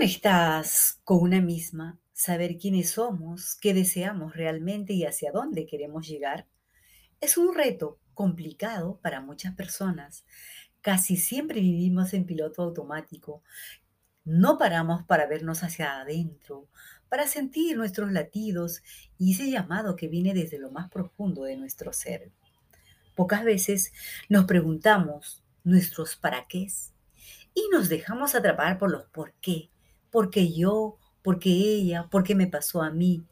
conectadas con una misma, saber quiénes somos, qué deseamos realmente y hacia dónde queremos llegar, es un reto complicado para muchas personas. Casi siempre vivimos en piloto automático. No paramos para vernos hacia adentro, para sentir nuestros latidos y ese llamado que viene desde lo más profundo de nuestro ser. Pocas veces nos preguntamos nuestros para qué y nos dejamos atrapar por los por qué. Porque yo, porque ella, porque me pasó a mí.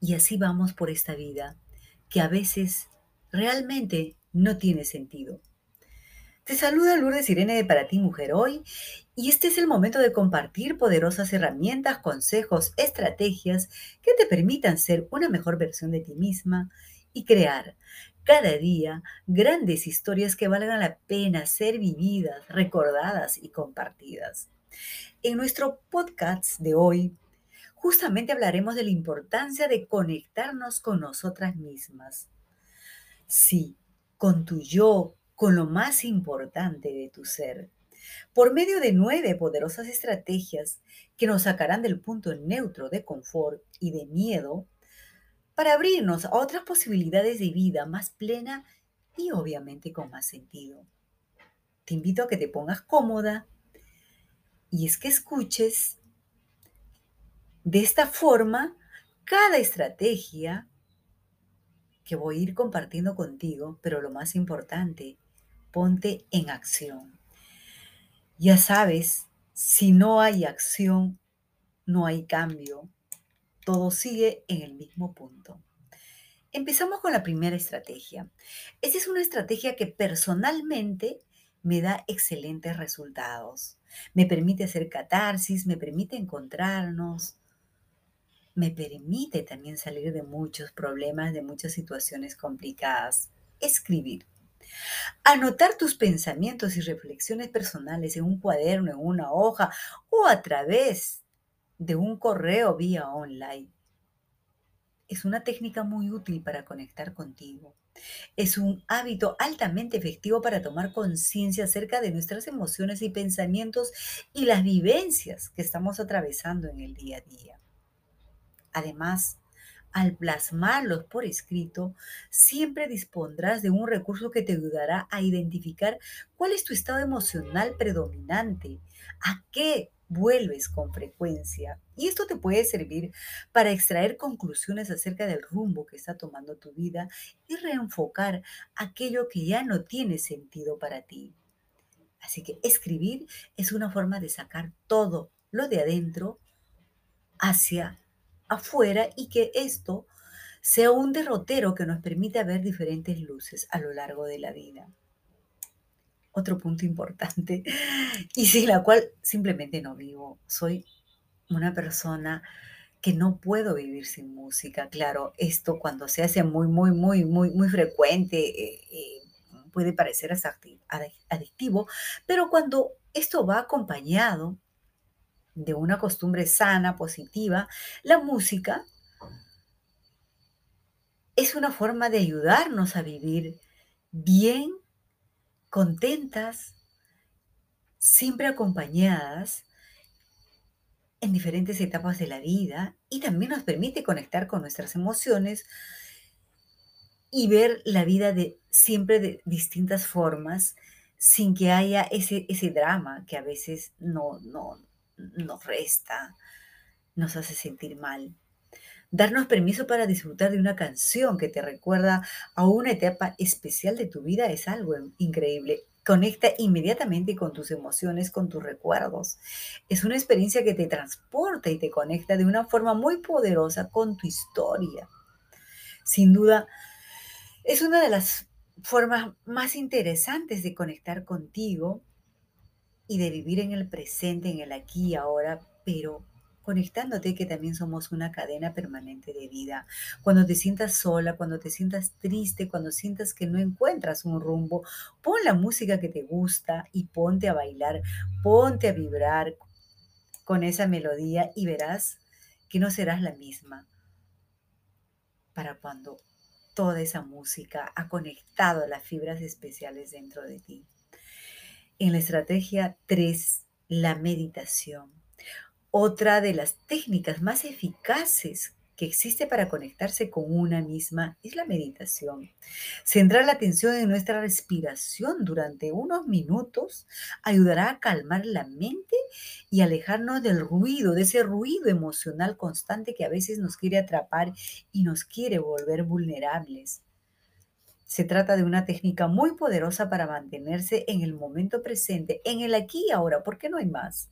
Y así vamos por esta vida, que a veces realmente no tiene sentido. Te saluda Lourdes Irene de Para ti Mujer hoy y este es el momento de compartir poderosas herramientas, consejos, estrategias que te permitan ser una mejor versión de ti misma y crear cada día grandes historias que valgan la pena ser vividas, recordadas y compartidas. En nuestro podcast de hoy, justamente hablaremos de la importancia de conectarnos con nosotras mismas. Sí, con tu yo, con lo más importante de tu ser. Por medio de nueve poderosas estrategias que nos sacarán del punto neutro de confort y de miedo para abrirnos a otras posibilidades de vida más plena y obviamente con más sentido. Te invito a que te pongas cómoda y es que escuches de esta forma cada estrategia que voy a ir compartiendo contigo, pero lo más importante, ponte en acción. Ya sabes, si no hay acción, no hay cambio, todo sigue en el mismo punto. Empezamos con la primera estrategia. Esta es una estrategia que personalmente me da excelentes resultados. Me permite hacer catarsis, me permite encontrarnos, me permite también salir de muchos problemas, de muchas situaciones complicadas. Escribir. Anotar tus pensamientos y reflexiones personales en un cuaderno, en una hoja o a través de un correo vía online. Es una técnica muy útil para conectar contigo. Es un hábito altamente efectivo para tomar conciencia acerca de nuestras emociones y pensamientos y las vivencias que estamos atravesando en el día a día. Además, al plasmarlos por escrito, siempre dispondrás de un recurso que te ayudará a identificar cuál es tu estado emocional predominante, a qué vuelves con frecuencia. Y esto te puede servir para extraer conclusiones acerca del rumbo que está tomando tu vida y reenfocar aquello que ya no tiene sentido para ti. Así que escribir es una forma de sacar todo lo de adentro hacia afuera y que esto sea un derrotero que nos permita ver diferentes luces a lo largo de la vida otro punto importante y sin la cual simplemente no vivo. Soy una persona que no puedo vivir sin música. Claro, esto cuando se hace muy, muy, muy, muy, muy frecuente eh, eh, puede parecer adictivo, pero cuando esto va acompañado de una costumbre sana, positiva, la música es una forma de ayudarnos a vivir bien contentas, siempre acompañadas en diferentes etapas de la vida y también nos permite conectar con nuestras emociones y ver la vida de siempre de distintas formas sin que haya ese, ese drama que a veces no, no, nos resta, nos hace sentir mal darnos permiso para disfrutar de una canción que te recuerda a una etapa especial de tu vida es algo increíble. Conecta inmediatamente con tus emociones, con tus recuerdos. Es una experiencia que te transporta y te conecta de una forma muy poderosa con tu historia. Sin duda, es una de las formas más interesantes de conectar contigo y de vivir en el presente, en el aquí y ahora, pero conectándote que también somos una cadena permanente de vida. Cuando te sientas sola, cuando te sientas triste, cuando sientas que no encuentras un rumbo, pon la música que te gusta y ponte a bailar, ponte a vibrar con esa melodía y verás que no serás la misma para cuando toda esa música ha conectado las fibras especiales dentro de ti. En la estrategia 3 La meditación. Otra de las técnicas más eficaces que existe para conectarse con una misma es la meditación. Centrar la atención en nuestra respiración durante unos minutos ayudará a calmar la mente y alejarnos del ruido, de ese ruido emocional constante que a veces nos quiere atrapar y nos quiere volver vulnerables. Se trata de una técnica muy poderosa para mantenerse en el momento presente, en el aquí y ahora, porque no hay más.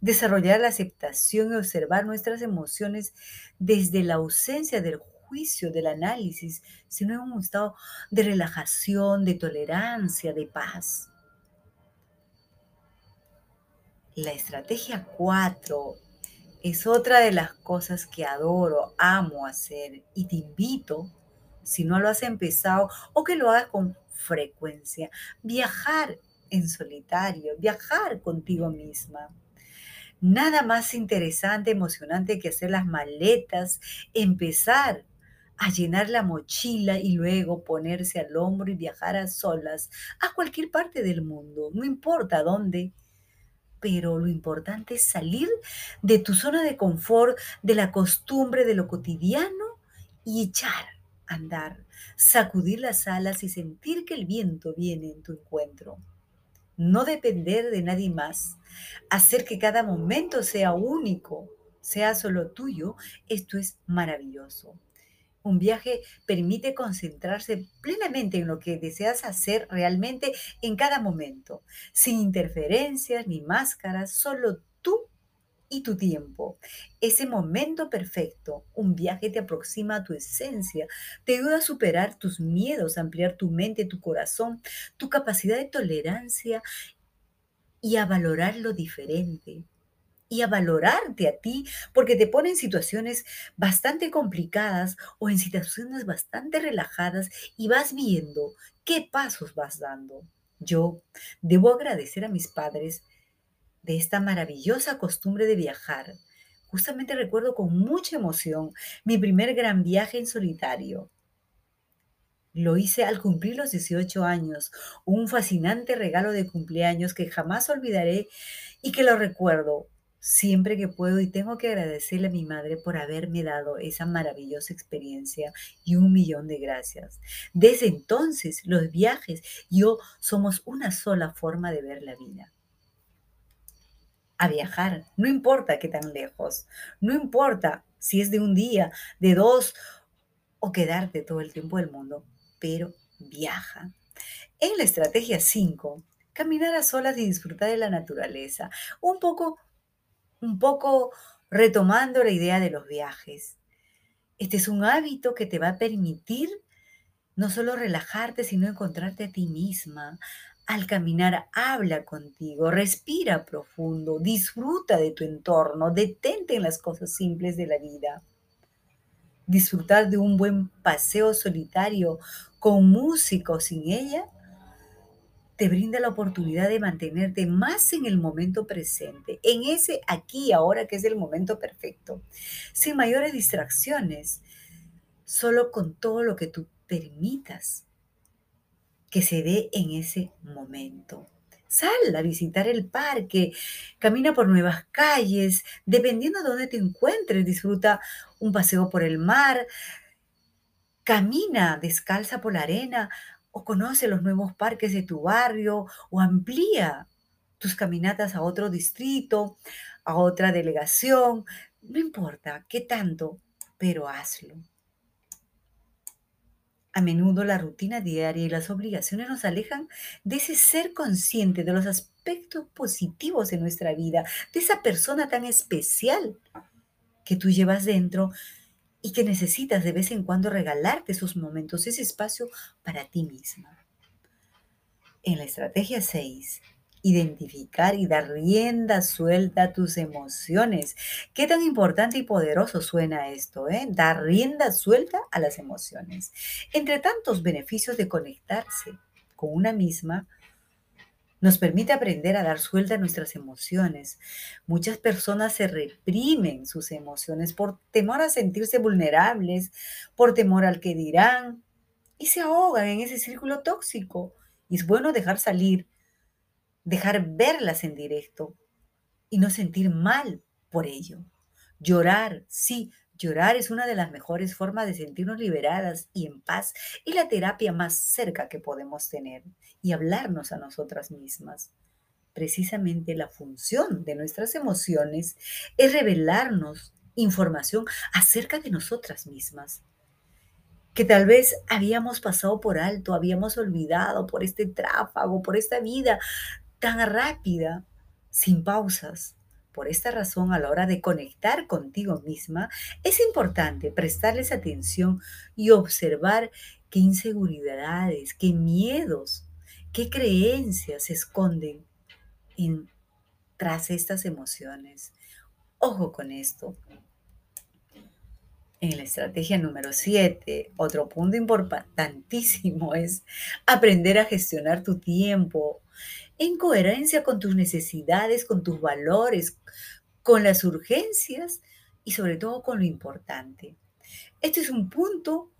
Desarrollar la aceptación y observar nuestras emociones desde la ausencia del juicio, del análisis, sino en un estado de relajación, de tolerancia, de paz. La estrategia 4 es otra de las cosas que adoro, amo hacer y te invito si no lo has empezado o que lo hagas con frecuencia. Viajar en solitario, viajar contigo misma. Nada más interesante, emocionante que hacer las maletas, empezar a llenar la mochila y luego ponerse al hombro y viajar a solas a cualquier parte del mundo, no importa dónde. Pero lo importante es salir de tu zona de confort, de la costumbre, de lo cotidiano y echar andar, sacudir las alas y sentir que el viento viene en tu encuentro. No depender de nadie más, hacer que cada momento sea único, sea solo tuyo, esto es maravilloso. Un viaje permite concentrarse plenamente en lo que deseas hacer realmente en cada momento, sin interferencias ni máscaras, solo tú y tu tiempo. Ese momento perfecto, un viaje te aproxima a tu esencia, te ayuda a superar tus miedos, ampliar tu mente, tu corazón, tu capacidad de tolerancia y a valorar lo diferente y a valorarte a ti, porque te pone en situaciones bastante complicadas o en situaciones bastante relajadas y vas viendo qué pasos vas dando. Yo debo agradecer a mis padres de esta maravillosa costumbre de viajar. Justamente recuerdo con mucha emoción mi primer gran viaje en solitario. Lo hice al cumplir los 18 años, un fascinante regalo de cumpleaños que jamás olvidaré y que lo recuerdo siempre que puedo y tengo que agradecerle a mi madre por haberme dado esa maravillosa experiencia y un millón de gracias. Desde entonces, los viajes y yo somos una sola forma de ver la vida a viajar, no importa qué tan lejos, no importa si es de un día, de dos o quedarte todo el tiempo del mundo, pero viaja. En la estrategia 5, caminar a solas y disfrutar de la naturaleza, un poco, un poco retomando la idea de los viajes. Este es un hábito que te va a permitir no solo relajarte, sino encontrarte a ti misma, al caminar, habla contigo, respira profundo, disfruta de tu entorno, detente en las cosas simples de la vida. Disfrutar de un buen paseo solitario con música o sin ella te brinda la oportunidad de mantenerte más en el momento presente, en ese aquí ahora que es el momento perfecto, sin mayores distracciones, solo con todo lo que tú permitas que se dé en ese momento. Sal a visitar el parque, camina por nuevas calles, dependiendo de dónde te encuentres, disfruta un paseo por el mar, camina descalza por la arena o conoce los nuevos parques de tu barrio o amplía tus caminatas a otro distrito, a otra delegación, no importa qué tanto, pero hazlo. A menudo la rutina diaria y las obligaciones nos alejan de ese ser consciente de los aspectos positivos de nuestra vida, de esa persona tan especial que tú llevas dentro y que necesitas de vez en cuando regalarte esos momentos, ese espacio para ti misma. En la estrategia 6, identificar y dar rienda suelta a tus emociones. Qué tan importante y poderoso suena esto, ¿eh? Dar rienda suelta a las emociones. Entre tantos beneficios de conectarse con una misma, nos permite aprender a dar suelta a nuestras emociones. Muchas personas se reprimen sus emociones por temor a sentirse vulnerables, por temor al que dirán, y se ahogan en ese círculo tóxico. Y es bueno dejar salir dejar verlas en directo, y no sentir mal por ello. Llorar, sí, llorar es una de las mejores formas de sentirnos liberadas y en paz y la terapia más cerca que podemos tener y hablarnos a nosotras mismas. Precisamente la función de nuestras emociones es revelarnos información acerca de nosotras mismas que tal vez habíamos pasado por alto, habíamos olvidado por este tráfago, por esta vida tan rápida, sin pausas. Por esta razón, a la hora de conectar contigo misma, es importante prestarles atención y observar qué inseguridades, qué miedos, qué creencias se esconden en, tras estas emociones. Ojo con esto. En la estrategia número 7, otro punto importantísimo es aprender a gestionar tu tiempo en coherencia con tus necesidades, con tus valores, con las urgencias y sobre todo con lo importante. Este es un punto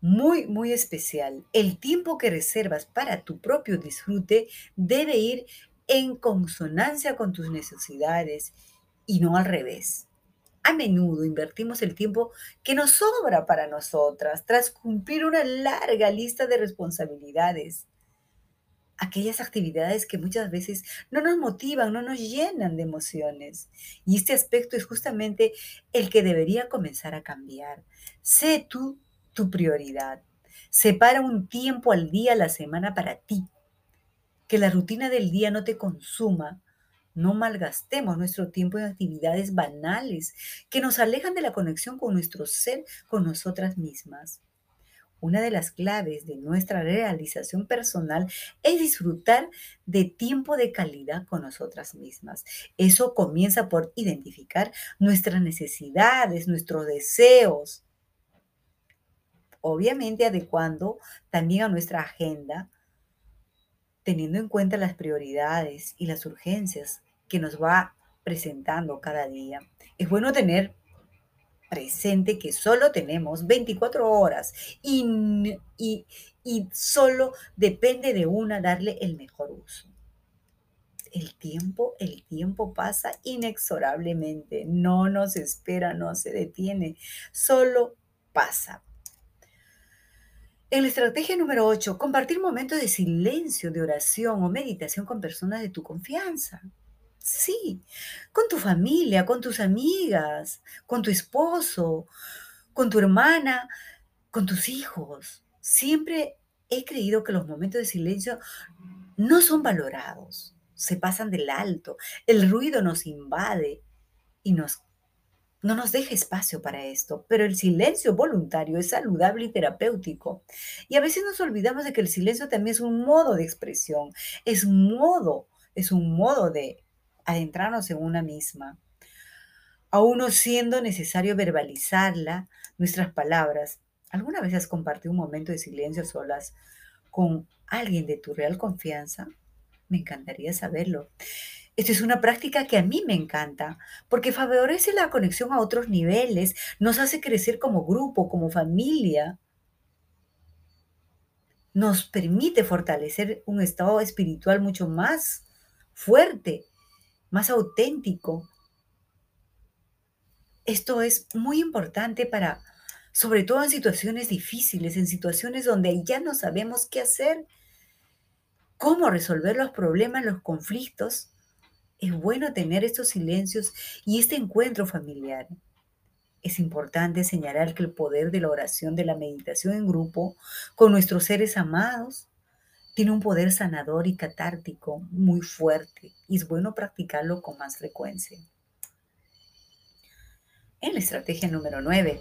muy, muy especial. El tiempo que reservas para tu propio disfrute debe ir en consonancia con tus necesidades y no al revés. A menudo invertimos el tiempo que nos sobra para nosotras tras cumplir una larga lista de responsabilidades. Aquellas actividades que muchas veces no nos motivan, no nos llenan de emociones. Y este aspecto es justamente el que debería comenzar a cambiar. Sé tú tu prioridad. Separa un tiempo al día a la semana para ti. Que la rutina del día no te consuma no malgastemos nuestro tiempo en actividades banales que nos alejan de la conexión con nuestro ser, con nosotras mismas. Una de las claves de nuestra realización personal es disfrutar de tiempo de calidad con nosotras mismas. Eso comienza por identificar nuestras necesidades, nuestros deseos. Obviamente adecuando también a nuestra agenda, teniendo en cuenta las prioridades y las urgencias que nos va presentando cada día. Es bueno tener presente que solo tenemos 24 horas y, y, y solo depende de una darle el mejor uso. El tiempo, el tiempo pasa inexorablemente, no nos espera, no se detiene, solo pasa. En la estrategia número 8, compartir momentos de silencio, de oración o meditación con personas de tu confianza. Sí, con tu familia, con tus amigas, con tu esposo, con tu hermana, con tus hijos. Siempre he creído que los momentos de silencio no son valorados, se pasan del alto, el ruido nos invade y nos, no nos deja espacio para esto, pero el silencio voluntario es saludable y terapéutico. Y a veces nos olvidamos de que el silencio también es un modo de expresión, es modo, es un modo de adentrarnos en una misma. Aún no siendo necesario verbalizarla, nuestras palabras. ¿Alguna vez has compartido un momento de silencio solas con alguien de tu real confianza? Me encantaría saberlo. Esta es una práctica que a mí me encanta porque favorece la conexión a otros niveles, nos hace crecer como grupo, como familia, nos permite fortalecer un estado espiritual mucho más fuerte más auténtico. Esto es muy importante para, sobre todo en situaciones difíciles, en situaciones donde ya no sabemos qué hacer, cómo resolver los problemas, los conflictos. Es bueno tener estos silencios y este encuentro familiar. Es importante señalar que el poder de la oración, de la meditación en grupo, con nuestros seres amados, tiene un poder sanador y catártico muy fuerte y es bueno practicarlo con más frecuencia. En la estrategia número 9,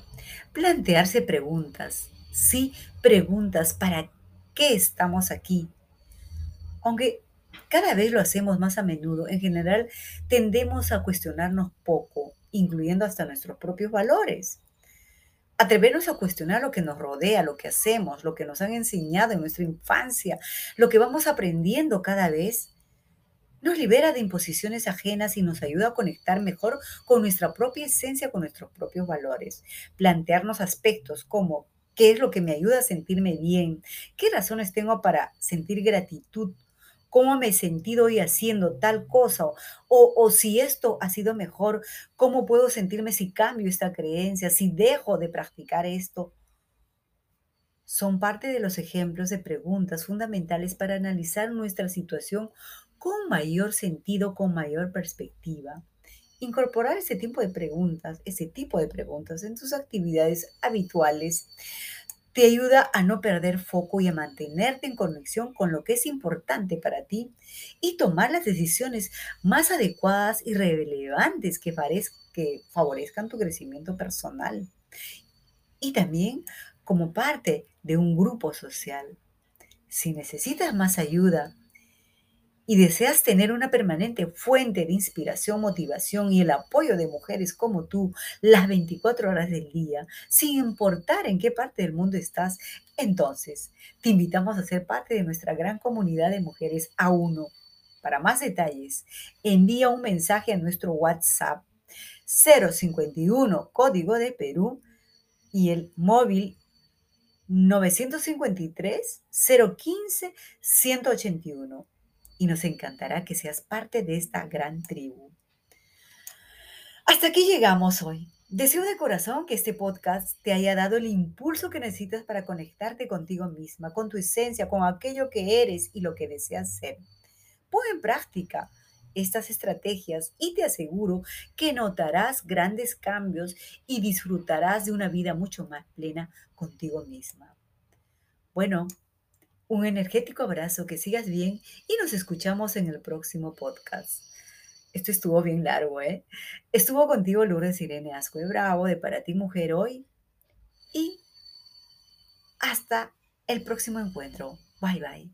plantearse preguntas. Sí, preguntas para qué estamos aquí. Aunque cada vez lo hacemos más a menudo, en general tendemos a cuestionarnos poco, incluyendo hasta nuestros propios valores. Atrevernos a cuestionar lo que nos rodea, lo que hacemos, lo que nos han enseñado en nuestra infancia, lo que vamos aprendiendo cada vez, nos libera de imposiciones ajenas y nos ayuda a conectar mejor con nuestra propia esencia, con nuestros propios valores. Plantearnos aspectos como qué es lo que me ayuda a sentirme bien, qué razones tengo para sentir gratitud cómo me he sentido hoy haciendo tal cosa, o, o, si esto ha sido mejor, cómo puedo sentirme si cambio esta creencia, si dejo de practicar esto. Son parte de los ejemplos de preguntas fundamentales para analizar nuestra situación con mayor sentido, con mayor perspectiva. Incorporar ese tipo de preguntas, ese tipo de preguntas en tus actividades habituales te ayuda a no perder foco y a mantenerte en conexión con lo que es importante para ti y tomar las decisiones más adecuadas y relevantes que, favorezcan tu crecimiento personal. Y también como parte de un grupo social. Si necesitas más ayuda, y deseas tener una permanente fuente de inspiración, motivación y el apoyo de mujeres como tú las 24 horas del día, sin importar en qué parte del mundo estás, entonces te invitamos a ser parte de nuestra gran comunidad de mujeres a uno. Para más detalles, envía un mensaje a nuestro WhatsApp 051 código de Perú y el móvil 953 015 181 y nos encantará que seas parte de esta gran tribu. Hasta aquí llegamos hoy. Deseo de corazón que este podcast te haya dado el impulso que necesitas para conectarte contigo misma, con tu esencia, con aquello que eres y lo que deseas ser. Pon en práctica estas estrategias y te aseguro que notarás grandes cambios y disfrutarás de una vida mucho más plena contigo misma. Bueno, un energético abrazo, que sigas bien y nos escuchamos en el próximo podcast. Esto estuvo bien largo, ¿eh? Estuvo contigo Lourdes Irene Asco y Bravo de Para ti Mujer hoy y hasta el próximo encuentro. Bye bye.